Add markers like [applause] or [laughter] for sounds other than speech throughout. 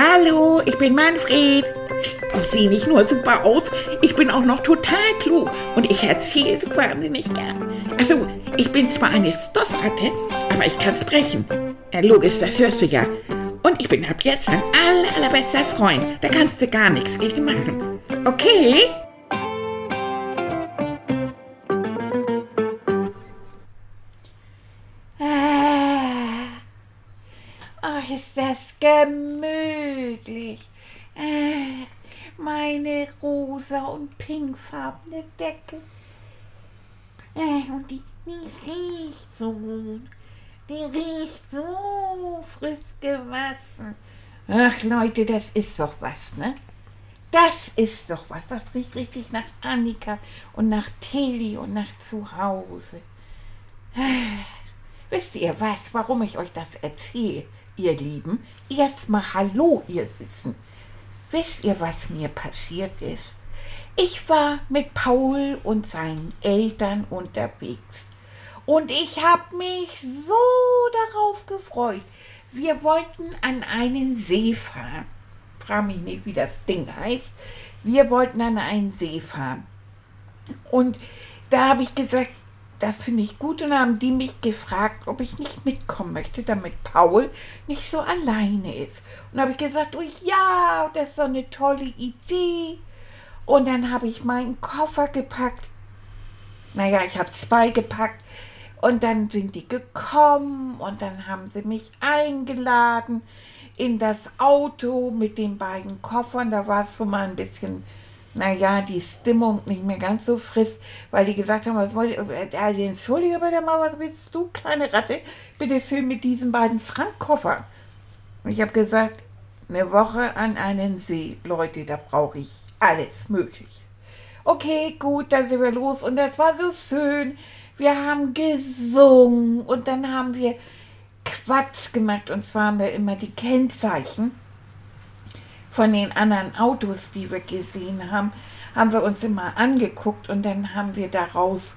Hallo, ich bin Manfred. Ich sehe nicht nur super aus, ich bin auch noch total klug und ich erzähle es wahnsinnig gern. Also, ich bin zwar eine Stoffratte, aber ich kann sprechen. Ja, logisch, das hörst du ja. Und ich bin ab jetzt dein aller, allerbester Freund. Da kannst du gar nichts gegen machen. Okay? Ah, oh, ist das gemütlich. Ah, meine rosa und pinkfarbene Decke. Ah, und die, die riecht so gut. Die riecht so frisch gewaschen. Ach Leute, das ist doch was, ne? Das ist doch was. Das riecht richtig nach Annika und nach Tilly und nach Zuhause. Ah, wisst ihr was, warum ich euch das erzähle, ihr Lieben? Erstmal Hallo, ihr Süßen. Wisst ihr, was mir passiert ist? Ich war mit Paul und seinen Eltern unterwegs. Und ich habe mich so darauf gefreut. Wir wollten an einen See fahren. Frag mich nicht, wie das Ding heißt. Wir wollten an einen See fahren. Und da habe ich gesagt, das finde ich gut. Und haben die mich gefragt, ob ich nicht mitkommen möchte, damit Paul nicht so alleine ist. Und habe ich gesagt, oh ja, das ist so eine tolle Idee. Und dann habe ich meinen Koffer gepackt. Naja, ich habe zwei gepackt. Und dann sind die gekommen und dann haben sie mich eingeladen in das Auto mit den beiden Koffern. Da war es so mal ein bisschen, naja, die Stimmung nicht mehr ganz so frisch, weil die gesagt haben, was wollt ihr, also entschuldige bitte mal, was willst du, kleine Ratte, bitte schön mit diesen beiden Frankkoffern. Und ich habe gesagt, eine Woche an einen See, Leute, da brauche ich alles Mögliche. Okay, gut, dann sind wir los und das war so schön wir haben gesungen und dann haben wir Quatsch gemacht und zwar haben wir immer die Kennzeichen von den anderen Autos, die wir gesehen haben, haben wir uns immer angeguckt und dann haben wir daraus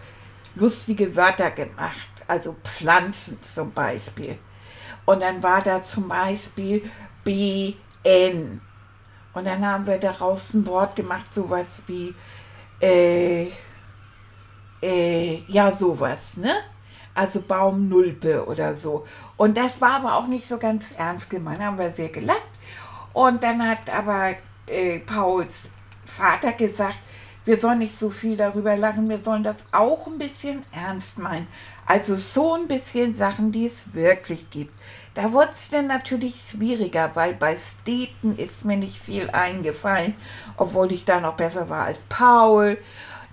lustige Wörter gemacht, also Pflanzen zum Beispiel. Und dann war da zum Beispiel BN. Und dann haben wir daraus ein Wort gemacht, sowas wie äh, äh, ja, sowas, ne? Also Baumnulpe oder so. Und das war aber auch nicht so ganz ernst gemeint, haben wir sehr gelacht. Und dann hat aber äh, Pauls Vater gesagt, wir sollen nicht so viel darüber lachen, wir sollen das auch ein bisschen ernst meinen. Also so ein bisschen Sachen, die es wirklich gibt. Da wurde es dann natürlich schwieriger, weil bei Städten ist mir nicht viel eingefallen, obwohl ich da noch besser war als Paul.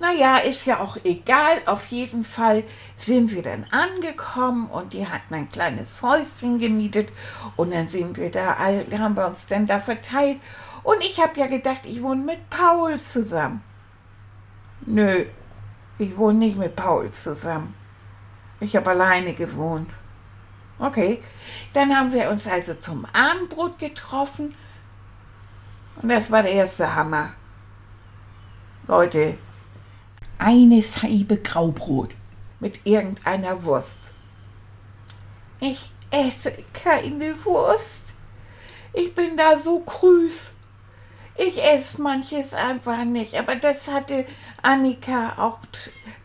Naja, ist ja auch egal. Auf jeden Fall sind wir dann angekommen und die hatten ein kleines Häuschen gemietet und dann sind wir da, all, haben wir uns dann da verteilt. Und ich habe ja gedacht, ich wohne mit Paul zusammen. Nö, ich wohne nicht mit Paul zusammen. Ich habe alleine gewohnt. Okay, dann haben wir uns also zum Abendbrot getroffen und das war der erste Hammer. Leute, eine Scheibe Graubrot mit irgendeiner Wurst. Ich esse keine Wurst. Ich bin da so grüß. Ich esse manches einfach nicht. Aber das hatte Annika auch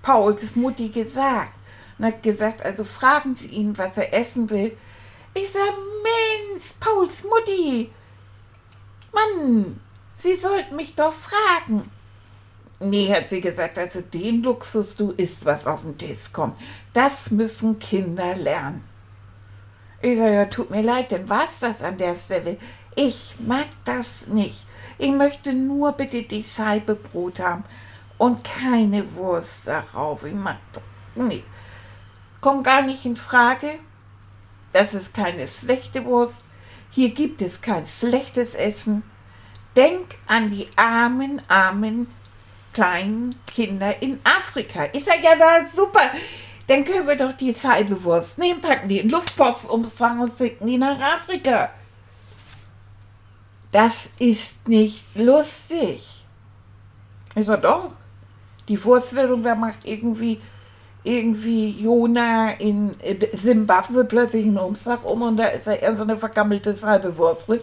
Pauls Mutti gesagt. Und hat gesagt, also fragen Sie ihn, was er essen will. Ich sag, Mensch, Pauls Mutti. Mann, Sie sollten mich doch fragen. Nee, hat sie gesagt, also den Luxus, du isst, was auf den Tisch kommt. Das müssen Kinder lernen. Ich sage, ja, tut mir leid, denn was das an der Stelle? Ich mag das nicht. Ich möchte nur bitte die Scheibe Brot haben und keine Wurst darauf. Ich mag doch, nee. Kommt gar nicht in Frage. Das ist keine schlechte Wurst. Hier gibt es kein schlechtes Essen. Denk an die armen, armen kleinen Kinder in Afrika. Ich sage, ja, da super. Dann können wir doch die Zeibewurst nehmen, packen die in Luftpost, umfangen und schicken die nach Afrika. Das ist nicht lustig. Ich sage, doch. Die Vorstellung, da macht irgendwie, irgendwie Jona in Simbabwe plötzlich einen Umschlag um und da ist er eher so eine vergammelte Salbewurst drin.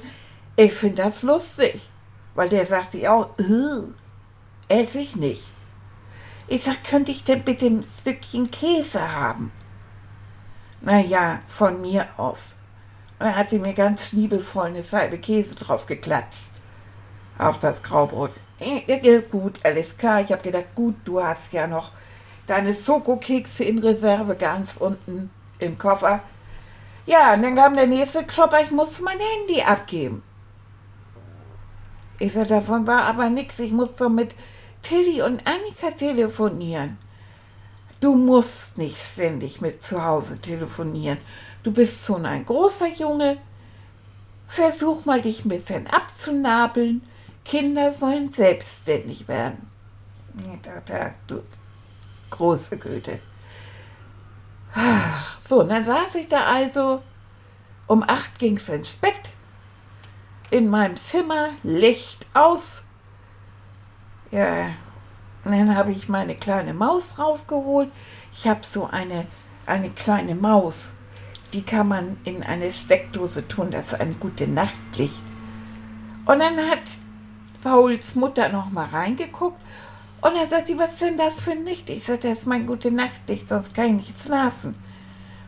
Ich finde das lustig, weil der sagt sich auch, esse ich nicht. Ich sag, könnte ich denn bitte ein Stückchen Käse haben? Naja, von mir aus. Und dann hat sie mir ganz liebevoll eine Salbe Käse drauf geklatscht. Auf das Graubrot. Äh, gut, alles klar. Ich habe gedacht, gut, du hast ja noch deine Schokokekse in Reserve ganz unten im Koffer. Ja, und dann kam der nächste Klopper, ich muss mein Handy abgeben. Ich sag, davon war aber nichts. Ich muss doch mit Tilly und Annika telefonieren. Du musst nicht ständig mit zu Hause telefonieren. Du bist schon ein großer Junge. Versuch mal, dich ein bisschen abzunabeln. Kinder sollen selbstständig werden. Da, da, du große Güte. So, und dann saß ich da also. Um acht ging es ins Bett. In meinem Zimmer, Licht aus. Ja, und dann habe ich meine kleine Maus rausgeholt. Ich habe so eine, eine kleine Maus. Die kann man in eine Steckdose tun, das ist ein gute Nachtlicht. Und dann hat Pauls Mutter noch mal reingeguckt und dann sagt sie, was ist denn das für ein Licht? Ich sage, das ist mein gute Nachtlicht, sonst kann ich nicht schlafen.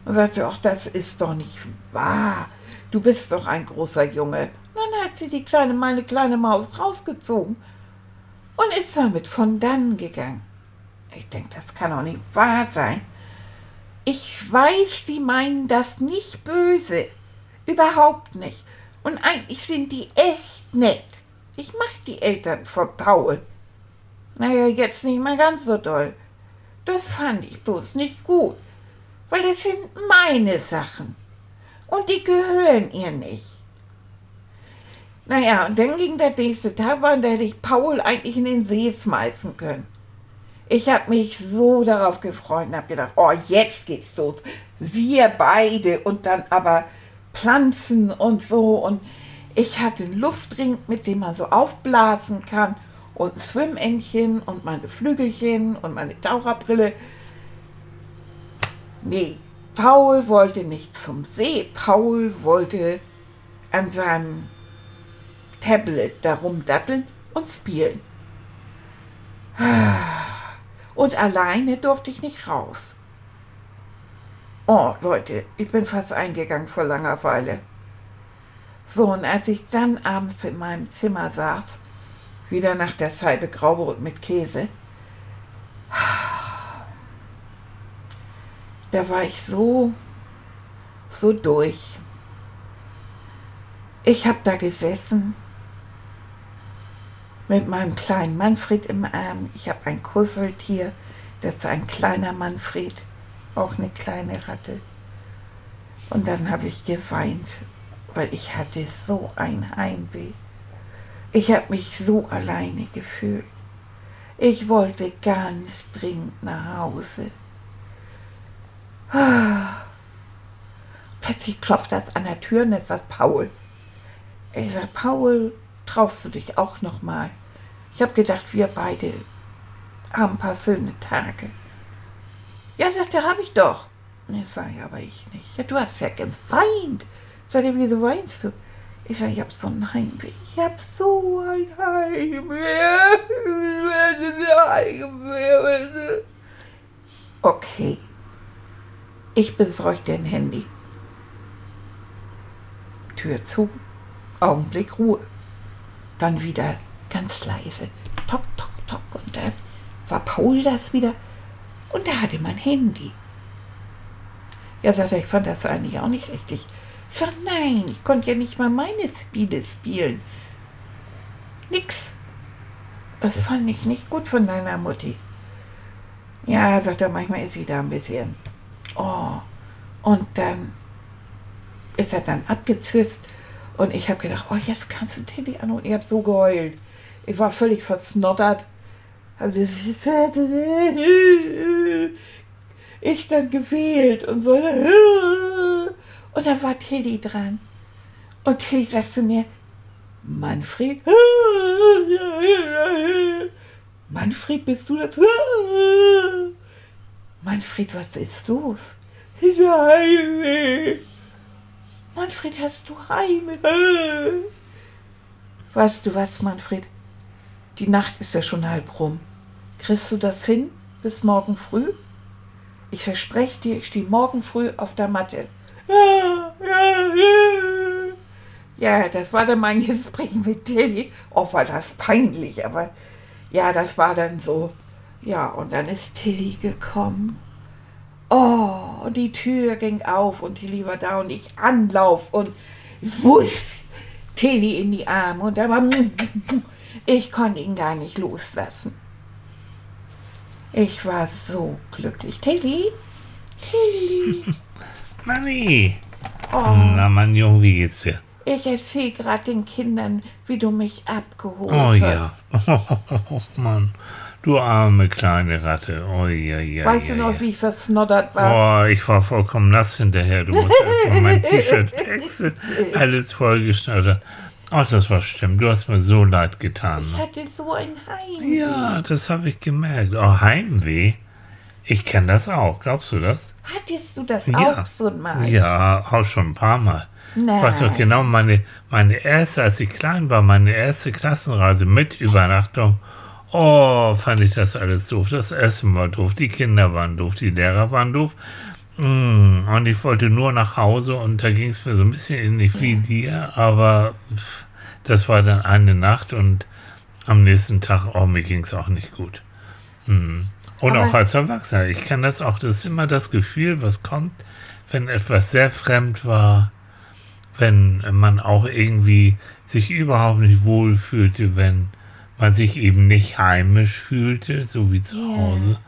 Und sagt sie, ach, das ist doch nicht wahr. Du bist doch ein großer Junge. Und dann hat sie die kleine, meine kleine Maus rausgezogen und ist damit von dann gegangen. Ich denke, das kann doch nicht wahr sein. Ich weiß, sie meinen das nicht böse. Überhaupt nicht. Und eigentlich sind die echt nett. Ich mag die Eltern von Paul. Naja, jetzt nicht mal ganz so doll. Das fand ich bloß nicht gut, weil das sind meine Sachen. Und die gehören ihr nicht. Naja, und dann ging der nächste Tag, da hätte ich Paul eigentlich in den See schmeißen können. Ich habe mich so darauf gefreut und habe gedacht, oh, jetzt geht's los. Wir beide und dann aber Pflanzen und so. Und ich hatte einen Luftring, mit dem man so aufblasen kann und ein Schwimmännchen und meine Flügelchen und meine Taucherbrille. Nee, Paul wollte nicht zum See. Paul wollte an seinem Tablet darum datteln und spielen. Und alleine durfte ich nicht raus. Oh, Leute, ich bin fast eingegangen vor langer Weile. So, und als ich dann abends in meinem Zimmer saß, wieder nach der Scheibe Graubrot mit Käse, da war ich so, so durch. Ich habe da gesessen mit meinem kleinen Manfred im Arm. Ich habe ein Kuscheltier, das ist ein kleiner Manfred, auch eine kleine Ratte. Und dann habe ich geweint weil ich hatte so ein Heimweh. Ich habe mich so alleine gefühlt. Ich wollte ganz dringend nach Hause. Plötzlich klopft das an der Tür und ist das Paul. Ich sage, Paul, traust du dich auch noch mal? Ich habe gedacht, wir beide haben ein paar schöne Tage. Ja, sagt er, habe ich doch. Ich sage, aber ich nicht. Ja, du hast ja geweint. Sagt er, wieso weinst du? Ich sage, ich habe so ein Heimweh. Ich habe so ein Heimweh. Okay. Ich besorge dir ein Handy. Tür zu. Augenblick Ruhe. Dann wieder ganz leise. Tok, tok, tok. Und dann war Paul das wieder. Und da hatte mein Handy. Ja, sagt er, ich fand das eigentlich auch nicht richtig. Ich sag, nein, ich konnte ja nicht mal meine Spiele spielen. Nix. Das fand ich nicht gut von deiner Mutti. Ja, sagt er, manchmal ist sie da ein bisschen. Oh. Und dann ist er dann abgezisst und ich habe gedacht, oh, jetzt kannst du Tilly an und ich habe so geheult. Ich war völlig versnottert. Ich dann gewählt und so. Und da war Tilly dran. Und Tilly sagt zu mir, Manfred? Manfred, bist du das? Manfred, was ist los? Heimweh. Manfred, hast du Heimweh? Weißt du was, Manfred? Die Nacht ist ja schon halb rum. Kriegst du das hin bis morgen früh? Ich verspreche dir, ich stehe morgen früh auf der Matte. Ja, das war dann mein Gespräch mit Tilly. Oh, war das peinlich, aber ja, das war dann so. Ja, und dann ist Tilly gekommen. Oh, und die Tür ging auf und Tilly war da und ich Anlauf und wuss, Tilly in die Arme und da war, ich konnte ihn gar nicht loslassen. Ich war so glücklich. Tilly? Tilly? [laughs] Manni! Oh, Na, mein Junge, wie geht's dir? ich erzähl gerade den Kindern, wie du mich abgeholt Oh hast. [laughs] ja. Oh, Mann. Du arme kleine Ratte. Oh ja, ja. Weißt ja, du noch, ja. wie ich versnoddert war? Oh, ich war vollkommen nass hinterher. Du musst erstmal mein [laughs] T-Shirt wechseln. Alles vollgeschnattert. Ach, das war schlimm. Du hast mir so leid getan. Ich hatte so ein Heim. Ja, das habe ich gemerkt. Oh, Heimweh. Ich kenne das auch. Glaubst du das? Hattest du das Ja. auch so mal? Ja, auch schon ein paar Mal. Ich weiß noch Nein. genau, meine, meine erste, als ich klein war, meine erste Klassenreise mit Übernachtung. Oh, fand ich das alles doof. Das Essen war doof, die Kinder waren doof, die Lehrer waren doof. Und ich wollte nur nach Hause und da ging es mir so ein bisschen ähnlich wie dir, aber das war dann eine Nacht und am nächsten Tag, oh, mir ging es auch nicht gut. Mm. Und Aber- auch als Erwachsener, ich kann das auch, das ist immer das Gefühl, was kommt, wenn etwas sehr fremd war, wenn man auch irgendwie sich überhaupt nicht wohl fühlte, wenn man sich eben nicht heimisch fühlte, so wie zu. Hause.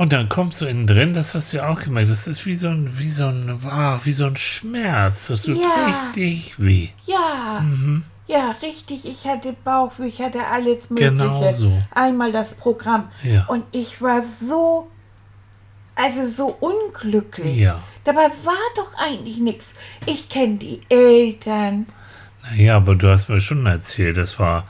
Und dann kommt so innen drin, das hast du ja auch gemerkt, das ist wie so ein, wie so ein, wow, wie so ein Schmerz. Das tut Ja. richtig weh. Ja, Mhm. ja, richtig. Ich hatte Bauchweh, ich hatte alles Mögliche. Genau so. Einmal das Programm. Ja. Und ich war so, also so unglücklich. Ja. Dabei war doch eigentlich nichts. Ich kenne die Eltern. Naja, aber du hast mir schon erzählt, das war,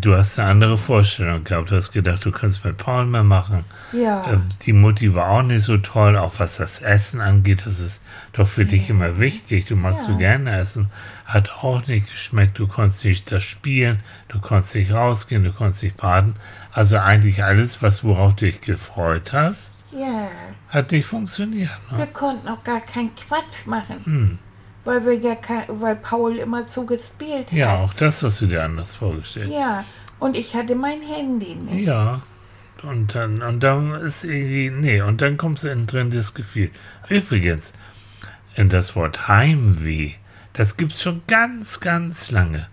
du hast eine andere Vorstellung gehabt. Du hast gedacht, du kannst mit Paul mehr machen. Ja. Ähm, Die Mutti war auch nicht so toll, auch was das Essen angeht. Das ist doch für dich immer wichtig. Du magst Ja. so gerne essen. Hat auch nicht geschmeckt. Du konntest nicht das spielen. Du konntest nicht rausgehen. Du konntest nicht baden. Also eigentlich alles, was worauf du dich gefreut hast, ja. hat nicht funktioniert. Ne? Wir konnten auch gar keinen Quatsch machen. Hm. Weil wir ja kein, weil Paul immer so gespielt hat. Ja, auch das hast du dir anders vorgestellt. Ja. Und ich hatte mein Handy nicht. Ja. Und dann, und dann ist irgendwie, nee, und dann kommst du innen drin das Gefühl. Übrigens, in das Wort Heimweh, das gibt's schon ganz, ganz lange.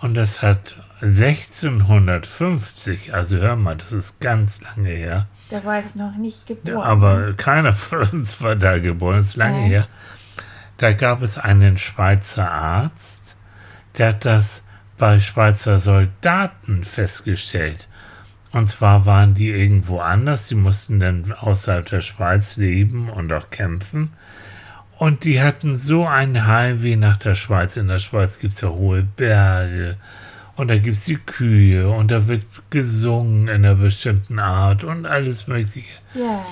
Und das hat 1650, also hör mal, das ist ganz lange her. Da war ich noch nicht geboren. Aber keiner von uns war da geboren, ist lange Äh. her. Da gab es einen Schweizer Arzt, der hat das bei Schweizer Soldaten festgestellt. Und zwar waren die irgendwo anders, die mussten dann außerhalb der Schweiz leben und auch kämpfen. Und die hatten so ein Heimweh nach der Schweiz. In der Schweiz gibt es ja hohe Berge und da gibt es die Kühe und da wird gesungen in einer bestimmten Art und alles Mögliche. Ja.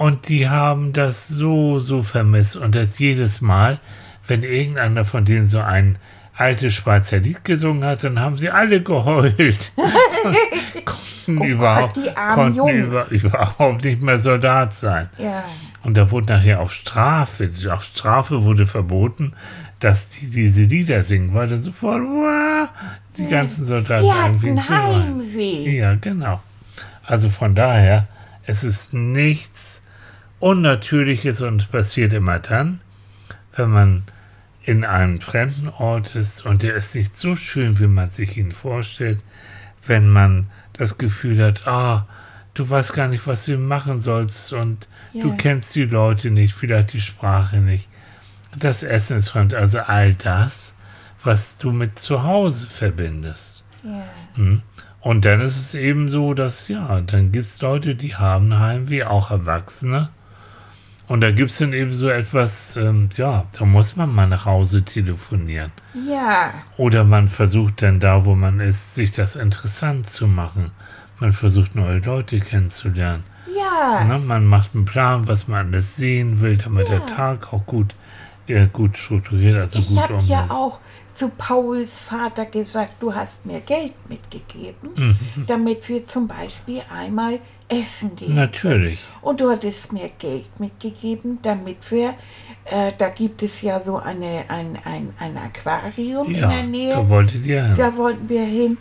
Und die haben das so, so vermisst. Und das jedes Mal, wenn irgendeiner von denen so ein altes Schweizer Lied gesungen hat, dann haben sie alle geheult. [laughs] konnten Oh Gott, überhaupt, armen konnten über, überhaupt nicht mehr Soldat sein. Ja. Und da wurde nachher auf Strafe, auf Strafe wurde verboten, dass die diese Lieder singen, weil dann sofort wow, die ganzen Soldaten Die anfingen hatten weinen. Heimweh. Ja, genau. Also von daher, es ist nichts Unnatürliches und es passiert immer dann, wenn man in einem fremden Ort ist und der ist nicht so schön, wie man sich ihn vorstellt, wenn man das Gefühl hat, ah, du weißt gar nicht, was du machen sollst und du Ja. kennst die Leute nicht, vielleicht die Sprache nicht. Das Essen ist fremd, also all das, was du mit zu Hause verbindest. Ja. Hm. Und dann ist es eben so, dass, ja, dann gibt es Leute, die haben Heimweh, auch Erwachsene. Und da gibt es dann eben so etwas, ähm, ja, da muss man mal nach Hause telefonieren. Ja. Oder man versucht dann da, wo man ist, sich das interessant zu machen. Man versucht neue Leute kennenzulernen. Ja. Ne? Man macht einen Plan, was man alles sehen will, damit der Tag auch gut äh, gut strukturiert, also ich gut habe umsetzt. ja auch zu Pauls Vater gesagt, du hast mir Geld mitgegeben, Mhm. damit wir zum Beispiel einmal essen gehen. Natürlich. Und du hattest mir Geld mitgegeben, damit wir, äh, da gibt es ja so eine, ein, ein, ein Aquarium in Ja, der Nähe. da wolltet ihr hin. Da wollten wir hin.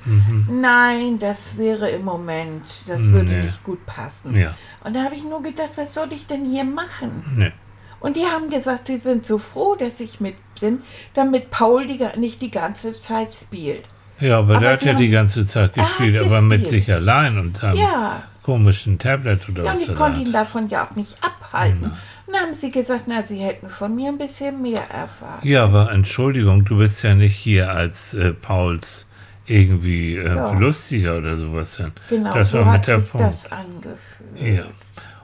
Nein, das wäre im Moment, das würde Nee. nicht gut passen. Ja. Und da habe ich nur gedacht, was soll ich denn hier machen? Nee. Und die haben gesagt, sie sind so froh, dass ich mit bin, damit Paul die, nicht die ganze Zeit spielt. Ja, aber, Aber der hat ja die ganze Zeit gespielt, aber mit sich allein und seinem Ja. Komischen Tablet oder Ja, und was ich er konnte ihn davon ja auch nicht abhalten. Und dann haben sie gesagt, na, sie hätten von mir ein bisschen mehr erfahren. Ja, aber Entschuldigung, du bist ja nicht hier als äh, Pauls irgendwie äh, Ja. Belustiger oder sowas. Denn. Genau, das so war hat mit der sich Punkt. das angefühlt. Ja.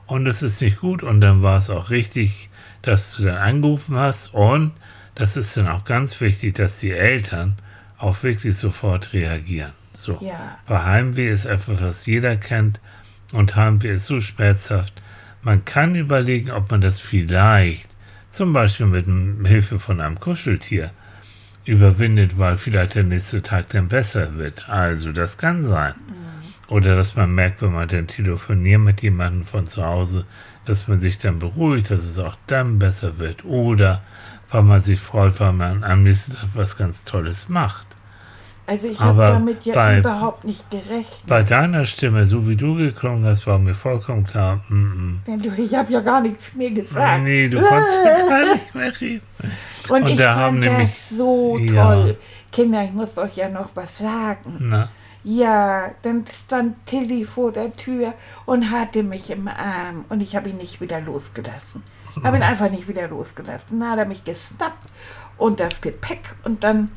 Und es ist nicht gut und dann war es auch richtig, dass du dann angerufen hast und das ist dann auch ganz wichtig, dass die Eltern auch wirklich sofort reagieren. So. Ja. Weil Heimweh ist etwas, was jeder kennt und Heimweh ist so schmerzhaft. Man kann überlegen, ob man das vielleicht zum Beispiel mit Hilfe von einem Kuscheltier überwindet, weil vielleicht der nächste Tag dann besser wird. Also das kann sein. Oder dass man merkt, wenn man dann telefoniert mit jemandem von zu Hause, dass man sich dann beruhigt, dass es auch dann besser wird. Oder weil man sich freut, weil man am nächsten Tag was ganz Tolles macht. Also ich habe damit ja bei- überhaupt nicht gerechnet. Bei deiner Stimme, so wie du geklungen hast, war mir vollkommen klar, mm, Denn du- Ich habe ja gar nichts mehr mm. gesagt. nee, du konntest gar nicht mehr reden. [laughs] Und, Und ich da fand haben nämlich- das so Ja. toll. Kinder, ich muss euch ja noch was sagen. Na, Ja, dann stand Tilly vor der Tür und hatte mich im Arm und ich habe ihn nicht wieder losgelassen. Habe ihn [laughs] einfach nicht wieder losgelassen. Dann hat er mich gesnappt und das Gepäck und dann,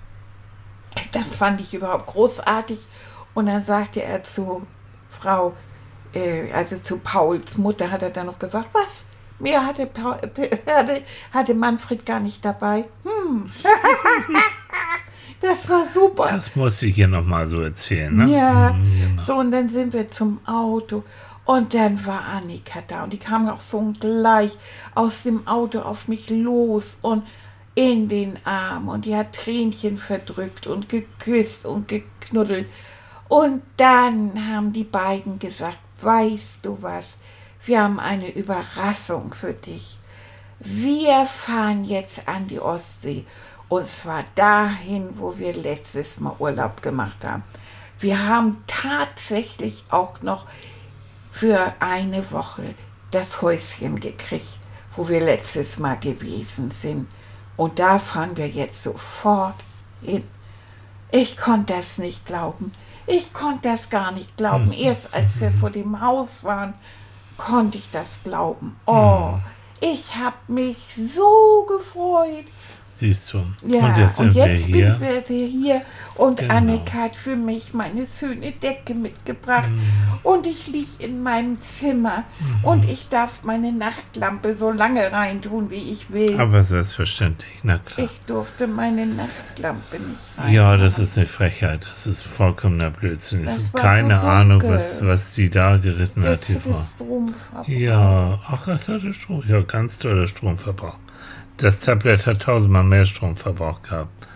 [laughs] das fand ich überhaupt großartig. Und dann sagte er zu Frau, äh, also zu Pauls Mutter, hat er dann noch gesagt, was? Mir hatte, Paul, [laughs] hatte, hatte Manfred gar nicht dabei. Hm. [laughs] das war super. das muss ich hier nochmal so erzählen, ne? Ja, Mm, genau. so und dann sind wir zum Auto und dann war Annika da und die kam auch so gleich aus dem Auto auf mich los und in den Arm und die hat Tränchen verdrückt und geküsst und geknuddelt. Und dann haben die beiden gesagt, weißt du was, wir haben eine Überraschung für dich. Wir fahren jetzt an die Ostsee und zwar dahin, wo wir letztes Mal Urlaub gemacht haben. Wir haben tatsächlich auch noch für eine Woche das Häuschen gekriegt, wo wir letztes Mal gewesen sind. Und da fahren wir jetzt sofort hin. Ich konnte das nicht glauben. Ich konnte das gar nicht glauben. Erst als wir vor dem Haus waren, konnte ich das glauben. Oh, ich habe mich so gefreut. Siehst du. Ja, und jetzt sind wir hier. bin wir hier und Genau. Annika hat für mich meine schöne Decke mitgebracht Mhm. und ich liege in meinem Zimmer und ich darf meine Nachtlampe so lange reintun, wie ich will. Aber selbstverständlich, na klar. ich durfte meine Nachtlampe nicht rein. Ja, das ist eine Frechheit. Das ist vollkommener Blödsinn. Ich Das keine so Ahnung, was, was die da geritten hat, das die hatte Frau. Strom verbraucht. Ja, ach, es hatte Strom. Ja, ganz toller Stromverbrauch. Das Tablet hat tausendmal mehr Stromverbrauch gehabt.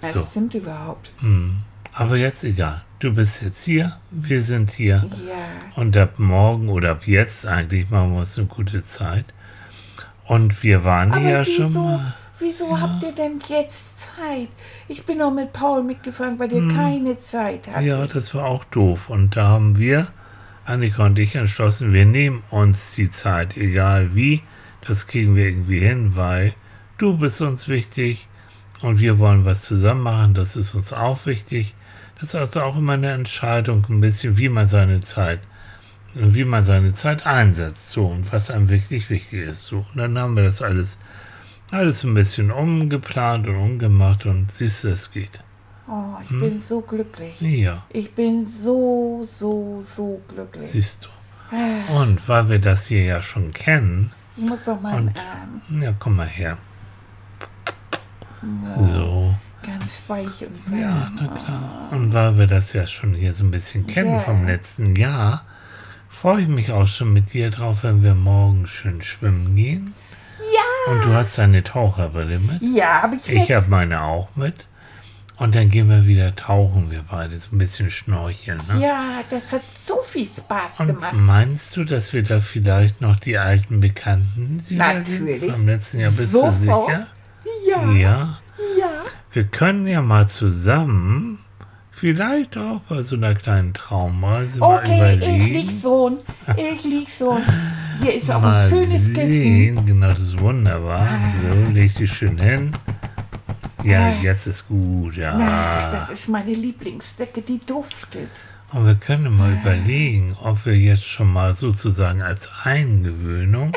Das So. stimmt überhaupt. Hm. Aber jetzt egal. Du bist jetzt hier, wir sind hier. Ja. Und ab morgen oder ab jetzt eigentlich machen wir uns eine gute Zeit. Und wir waren Aber ja wieso, schon mal. wieso habt ihr denn jetzt Zeit? Ich bin noch mit Paul mitgefahren, weil Hm. ihr keine Zeit hattet. Ja, das war auch doof. Und da haben wir, Annika und ich, entschlossen, wir nehmen uns die Zeit, egal wie. Das kriegen wir irgendwie hin, weil du bist uns wichtig und wir wollen was zusammen machen. Das ist uns auch wichtig. Das ist also auch immer eine Entscheidung, ein bisschen, wie man seine Zeit, wie man seine Zeit einsetzt. So, und was einem wirklich wichtig ist. So, und dann haben wir das alles, alles ein bisschen umgeplant und umgemacht und siehst du, es geht. Oh, ich Hm? bin so glücklich. Ja, Ich bin so, so, so glücklich. siehst du. Und weil wir das hier ja schon kennen, Ich muss doch meinen Und- ja, komm mal her. So, Ganz weich und warm. ja, na klar. Und weil wir das ja schon hier so ein bisschen kennen Ja. vom letzten Jahr, freue ich mich auch schon mit dir drauf, wenn wir morgen schön schwimmen gehen. Ja, Und du hast deine Taucherbrille mit? Ja, habe ich Ich mit. habe meine auch mit. Und dann gehen wir wieder tauchen, wir beide, so ein bisschen schnorcheln. Ne? Ja, das hat so viel Spaß Und gemacht. meinst du, dass wir da vielleicht noch die alten Bekannten sehen? Natürlich. Vom letzten Jahr bist Sofort. du sicher? Ja, Ja. ja. Wir können ja mal zusammen, vielleicht auch bei so einer kleinen Traumreise mal Okay, ich überlegen. lieg so. Ich lieg so. Hier ist auch mal ein schönes Kissen. Genau, das ist wunderbar. So, leg dich schön hin. Ja, Ah. jetzt ist gut, ja. Ach, das ist meine Lieblingsdecke, die duftet. Und wir können mal überlegen, ob wir jetzt schon mal sozusagen als Eingewöhnung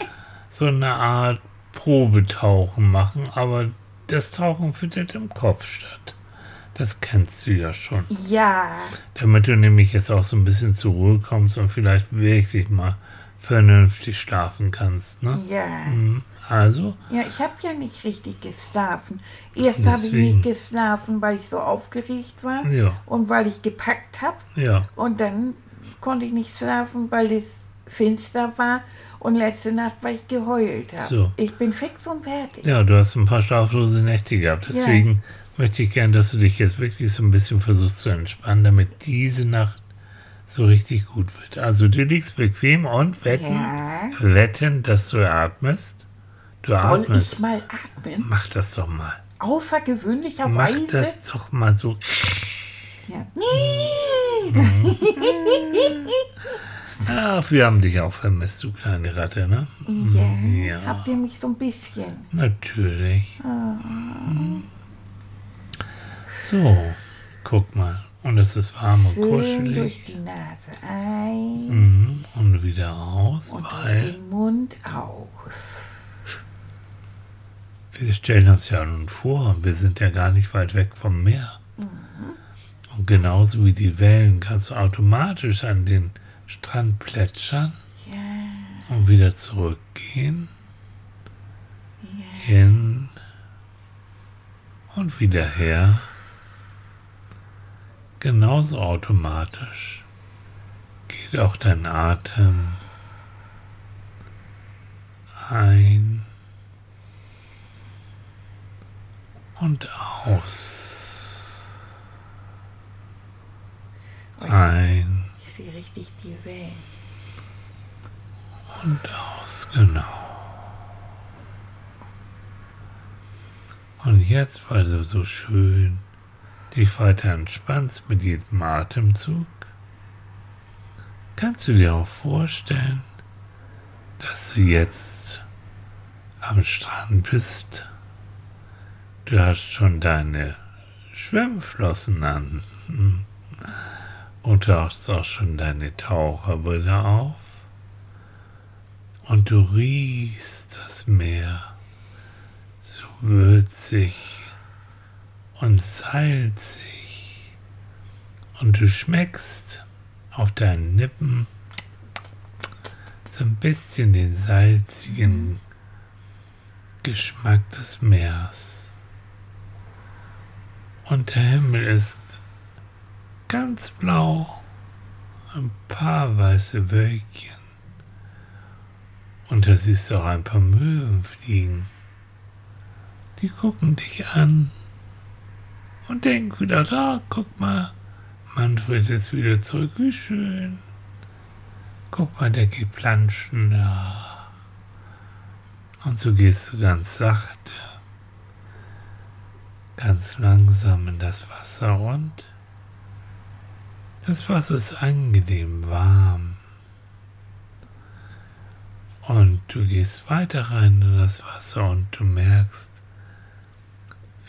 [laughs] so eine Art Probetauchen machen, aber das Tauchen findet im Kopf statt. Das kennst du ja schon. Ja, Damit du nämlich jetzt auch so ein bisschen zur Ruhe kommst und vielleicht wirklich mal vernünftig schlafen kannst. Ne? ja. Hm, Also, Ja, ich habe ja nicht richtig geschlafen. Erst habe ich nicht geschlafen, weil ich so aufgeregt war Ja. und weil ich gepackt habe. ja. Und dann konnte ich nicht schlafen, weil es finster war. Und letzte Nacht, weil ich geheult habe. So. Ich bin fix und fertig. Ja, du hast ein paar schlaflose Nächte gehabt. Deswegen möchte ich gern, dass du dich jetzt wirklich so ein bisschen versuchst zu entspannen, damit diese Nacht so richtig gut wird. Also du liegst bequem und wetten, Ja. wetten, dass du atmest. Du Soll atmest. ich mal atmen? Mach das doch mal. Mach Außergewöhnlicherweise. das doch mal so. Ja. [laughs] Ach, wir haben dich auch vermisst, du kleine Ratte, ne? ja. Ja. Habt ihr mich so ein bisschen? Natürlich. Ah. So, guck mal. Und es ist warm und Schön kuschelig. durch die Nase ein Mhm. Und wieder raus, und durch weil den Mund aus. wir stellen uns ja nun vor, wir sind ja gar nicht weit weg vom Meer. Mhm. Und genauso wie die Wellen kannst du automatisch an den Strand plätschern. Ja, und wieder zurückgehen. Hin. Und wieder her. Genauso automatisch geht auch dein Atem. Ein. Und aus. Ein sehe richtig die Wellen. und aus, genau. Und jetzt, weil du so schön dich weiter entspannst mit jedem Atemzug, kannst du dir auch vorstellen, dass du jetzt am Strand bist. Du hast schon deine Schwimmflossen an. Und du hast auch schon deine Taucherbrille auf. Und du riechst das Meer so würzig und salzig. Und du schmeckst auf deinen Lippen so ein bisschen den salzigen Geschmack des Meers. Und der Himmel ist ganz blau, ein paar weiße Wölkchen. Und da siehst du auch ein paar Möwen fliegen. Die gucken dich an und denken wieder, da, guck mal, Manfred ist wieder zurück, wie schön. Guck mal, der geht planschen da. Und so gehst du ganz sachte, ganz langsam in das Wasser und das Wasser ist angenehm warm. Und du gehst weiter rein in das Wasser und du merkst,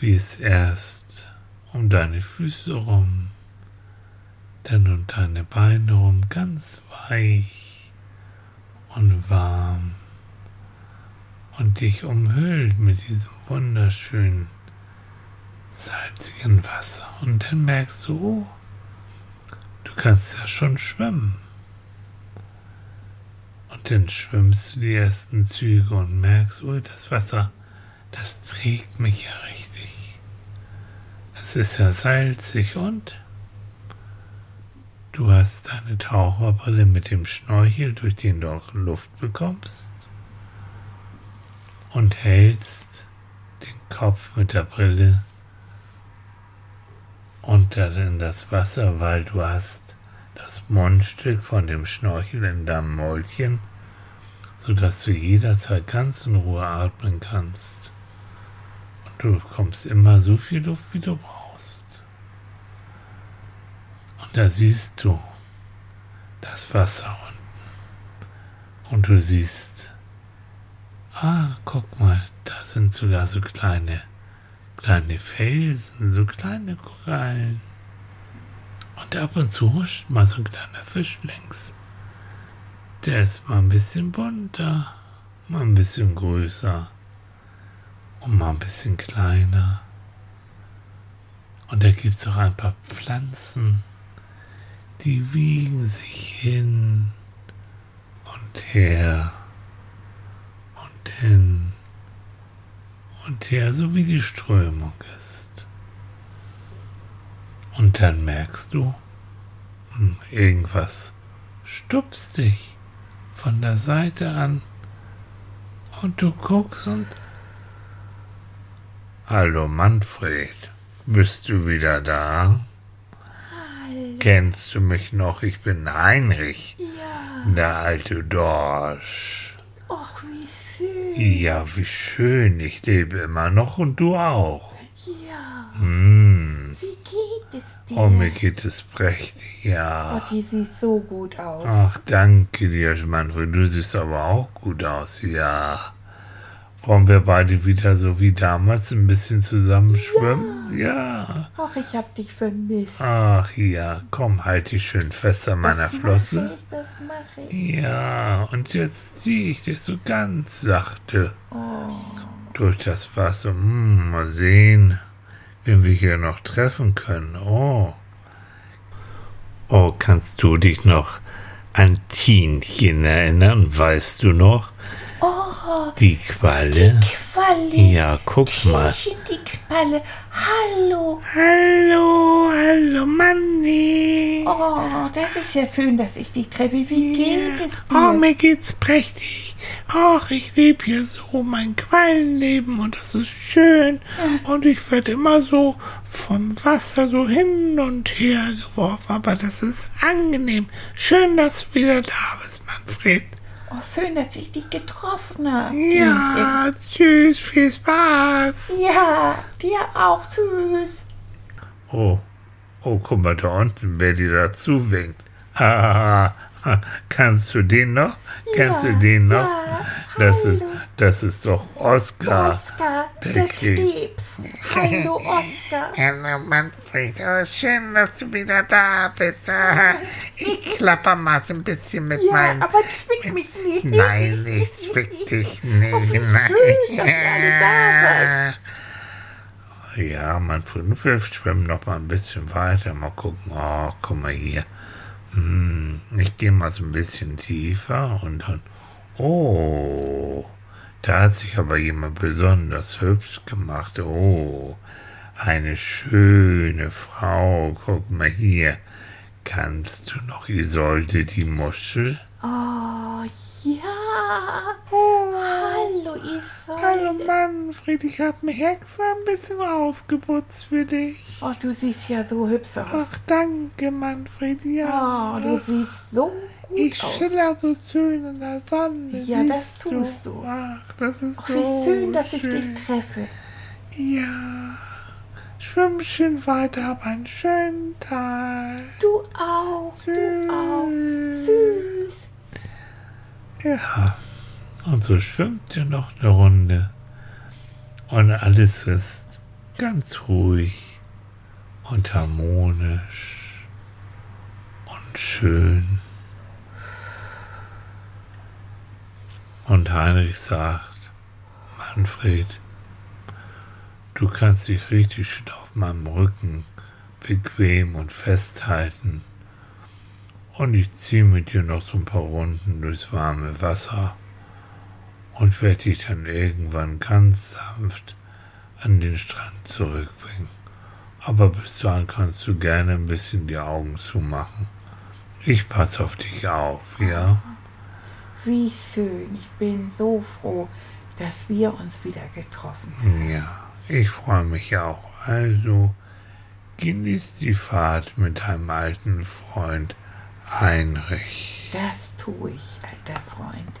wie es erst um deine Füße rum, dann um deine Beine rum ganz weich und warm und dich umhüllt mit diesem wunderschönen salzigen Wasser. Und dann merkst du, oh, du kannst ja schon schwimmen. Und dann schwimmst du die ersten Züge und merkst, oh, das Wasser, das trägt mich ja richtig. Es ist ja salzig und du hast deine Taucherbrille mit dem Schnorchel, durch den du auch Luft bekommst. und hältst den Kopf mit der Brille unter in das Wasser, weil du hast das Mundstück von dem Schnorchel in deinem Mäulchen, sodass du jederzeit ganz in Ruhe atmen kannst. Und du bekommst immer so viel Luft, wie du brauchst. Und da siehst du das Wasser unten. Und du siehst, ah, guck mal, da sind sogar so kleine, kleine Felsen, so kleine Korallen. Und ab und zu huscht mal so ein kleiner Fisch längs. Der ist mal ein bisschen bunter, mal ein bisschen größer und mal ein bisschen kleiner. Und da gibt es auch ein paar Pflanzen, die wiegen sich hin und her und hin und her, so wie die Strömung ist. Und dann merkst du, hm, irgendwas stupst dich von der Seite an und du guckst und Hallo Manfred, bist du wieder da? Hallo. Kennst du mich noch? Ich bin Heinrich, Ja. der alte Dorsch. Och, wie schön. Ja, wie schön, ich lebe immer noch und du auch. Ja. Hm. Wie geht es dir? Oh, mir geht es prächtig, ja. Oh, die sieht so gut aus. Ach, danke dir, Manfred. Du siehst aber auch gut aus, ja. Wollen wir beide wieder so wie damals ein bisschen zusammen schwimmen? Ja. Och, ich hab dich vermisst. Ach ja, komm, halt dich schön fest an meiner das Flosse. ich, das mach ich. Ja, und jetzt ziehe ich dich so ganz sachte Oh. durch das Wasser. Hm, mal sehen, wen wir hier noch treffen können. Oh. Oh, kannst du dich noch an Tienchen erinnern? Weißt du noch? Oh, Die Qualle? Qualle. Ja, guck mal. Tierchen, die Qualle. Hallo. Hallo, hallo Manni. Oh, das ist ja schön, dass ich dich treffe. Wie geht es Oh, dir? mir geht's prächtig. Ach, ich lebe hier so mein Quallenleben und das ist schön. Und ich werde immer so vom Wasser so hin und her geworfen, aber das ist angenehm. Schön, dass du wieder da bist, Manfred. Oh, schön, dass ich dich getroffen habe. Ja, tschüss, viel Spaß. Ja, dir auch. Tschüss. Oh, oh, guck mal da unten, wer dir dazu winkt. Ah, [laughs] kannst du den noch? Kennst Ja, du den noch? ja, das ist, das ist doch Oskar. Oskar, der der Krebs. Hallo, [laughs] Oskar. Hallo Manfred, oh, schön, dass du wieder da bist. Ich klapper mal so ein bisschen mit Ja, meinen... aber zwing mich nicht. Nein, [laughs] ich zwick dich nicht. Oh, wie Nein. schön, dass ihr alle da seid. Ja, Manfred, wir schwimmen noch mal ein bisschen weiter. Mal gucken. Oh, guck mal hier. Hm, ich gehe mal so ein bisschen tiefer und dann. Oh, da hat sich aber jemand besonders hübsch gemacht. Oh, eine schöne Frau. Guck mal hier. Kannst du noch Isolde die Muschel? Oh, ja. Oh, Hallo, Manfred, ich habe mich extra ein bisschen ausgeputzt für dich. Oh, du siehst ja so hübsch aus. Ach, danke, Manfred, ja. Oh, du siehst so gut ich aus. schiller so schön in der Sonne. Ja, das tust du. Ach, das ist Ach, so wie schön, dass ich dich treffe. Ja, schwimm schön weiter, hab einen schönen Tag. Du auch, du auch. Süß. Ja, und so schwimmt ihr noch eine Runde. Und alles ist ganz ruhig und harmonisch und schön. Und Heinrich sagt, Manfred, du kannst dich richtig schön auf meinem Rücken bequem und festhalten. Und ich ziehe mit dir noch so ein paar Runden durchs warme Wasser und werde dich dann irgendwann ganz sanft an den Strand zurückbringen. Aber bis dahin kannst du gerne ein bisschen die Augen zumachen. Ich passe auf dich auf, ja? Wie schön. Ich bin so froh, dass wir uns wieder getroffen haben. Ja, ich freue mich auch. Also, genieß die Fahrt mit deinem alten Freund Heinrich. Das tue ich, alter Freund.